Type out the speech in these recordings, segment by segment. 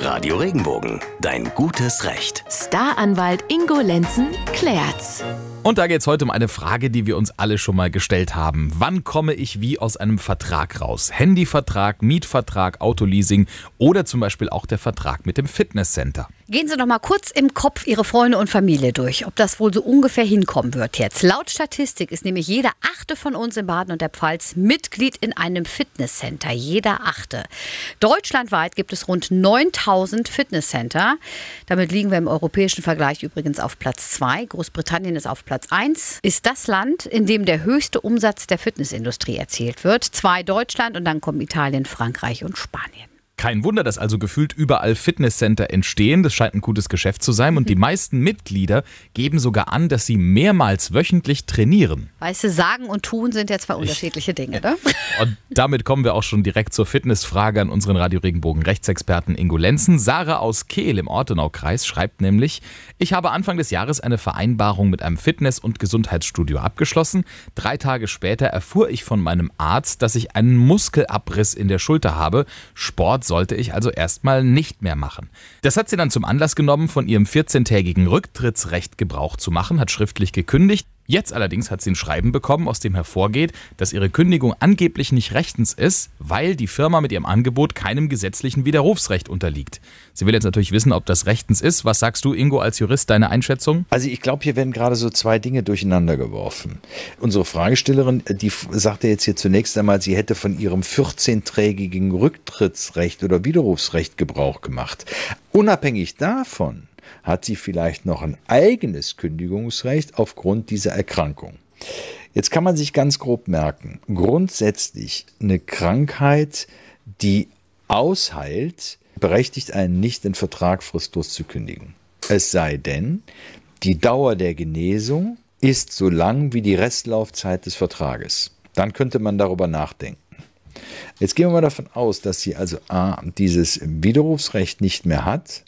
Radio Regenbogen, dein gutes Recht. Staranwalt Ingo Lenzen klärt's. Und da geht es heute um eine Frage, die wir uns alle schon mal gestellt haben. Wann komme ich wie aus einem Vertrag raus? Handyvertrag, Mietvertrag, Autoleasing oder zum Beispiel auch der Vertrag mit dem Fitnesscenter. Gehen Sie noch mal kurz im Kopf Ihre Freunde und Familie durch, ob das wohl so ungefähr hinkommen wird jetzt. Laut Statistik ist nämlich jeder Achte von uns in Baden und der Pfalz Mitglied in einem Fitnesscenter. Jeder Achte. Deutschlandweit gibt es rund 9000 Fitnesscenter. Damit liegen wir im europäischen Vergleich übrigens auf Platz 2. Großbritannien ist auf Platz 1. Ist das Land, in dem der höchste Umsatz der Fitnessindustrie erzielt wird. Zwei Deutschland und dann kommen Italien, Frankreich und Spanien. Kein Wunder, dass also gefühlt überall Fitnesscenter entstehen. Das scheint ein gutes Geschäft zu sein. Und die meisten Mitglieder geben sogar an, dass sie mehrmals wöchentlich trainieren. Weißt du, sagen und tun sind ja zwei unterschiedliche Dinge, ne? Und damit kommen wir auch schon direkt zur Fitnessfrage an unseren Radio Regenbogen Rechtsexperten Ingo Lenzen. Sarah aus Kehl im Ortenaukreis schreibt nämlich, ich habe Anfang des Jahres eine Vereinbarung mit einem Fitness- und Gesundheitsstudio abgeschlossen. Drei Tage später erfuhr ich von meinem Arzt, dass ich einen Muskelabriss in der Schulter habe. Sport sollte ich also erstmal nicht mehr machen. Das hat sie dann zum Anlass genommen, von ihrem 14-tägigen Rücktrittsrecht Gebrauch zu machen, hat schriftlich gekündigt. Jetzt allerdings hat sie ein Schreiben bekommen, aus dem hervorgeht, dass ihre Kündigung angeblich nicht rechtens ist, weil die Firma mit ihrem Angebot keinem gesetzlichen Widerrufsrecht unterliegt. Sie will jetzt natürlich wissen, ob das rechtens ist. Was sagst du, Ingo, als Jurist, deine Einschätzung? Also ich glaube, hier werden gerade so zwei Dinge durcheinander geworfen. Unsere Fragestellerin, die sagte jetzt hier zunächst einmal, sie hätte von ihrem 14-trägigen Rücktrittsrecht oder Widerrufsrecht Gebrauch gemacht. Unabhängig davon hat sie vielleicht noch ein eigenes Kündigungsrecht aufgrund dieser Erkrankung. Jetzt kann man sich ganz grob merken, grundsätzlich eine Krankheit, die ausheilt, berechtigt einen nicht, den Vertrag fristlos zu kündigen. Es sei denn, die Dauer der Genesung ist so lang wie die Restlaufzeit des Vertrages. Dann könnte man darüber nachdenken. Jetzt gehen wir mal davon aus, dass sie also A, dieses Widerrufsrecht nicht mehr hat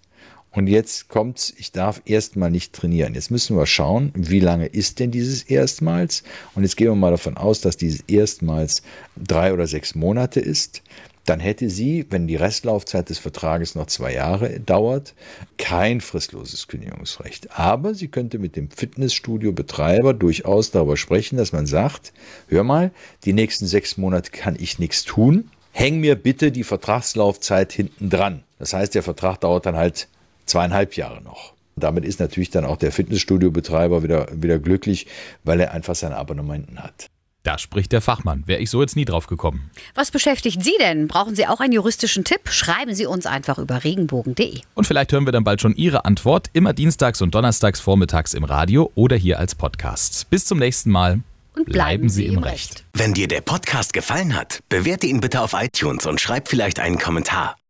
und jetzt kommt's, ich darf erstmal nicht trainieren. Jetzt müssen wir schauen, wie lange ist denn dieses erstmals? Und jetzt gehen wir mal davon aus, dass dieses erstmals drei oder sechs Monate ist. Dann hätte sie, wenn die Restlaufzeit des Vertrages noch zwei Jahre dauert, kein fristloses Kündigungsrecht. Aber sie könnte mit dem Fitnessstudio-Betreiber durchaus darüber sprechen, dass man sagt, hör mal, die nächsten sechs Monate kann ich nichts tun. Häng mir bitte die Vertragslaufzeit hinten dran. Das heißt, der Vertrag dauert dann halt zweieinhalb Jahre noch. Damit ist natürlich dann auch der Fitnessstudio-Betreiber wieder, wieder glücklich, weil er einfach seine Abonnementen hat. Da spricht der Fachmann. Wäre ich so jetzt nie drauf gekommen. Was beschäftigt Sie denn? Brauchen Sie auch einen juristischen Tipp? Schreiben Sie uns einfach über regenbogen.de. Und vielleicht hören wir dann bald schon Ihre Antwort, immer dienstags und donnerstags vormittags im Radio oder hier als Podcast. Bis zum nächsten Mal. Und bleiben, Sie im Recht. Wenn dir der Podcast gefallen hat, bewerte ihn bitte auf iTunes und schreib vielleicht einen Kommentar.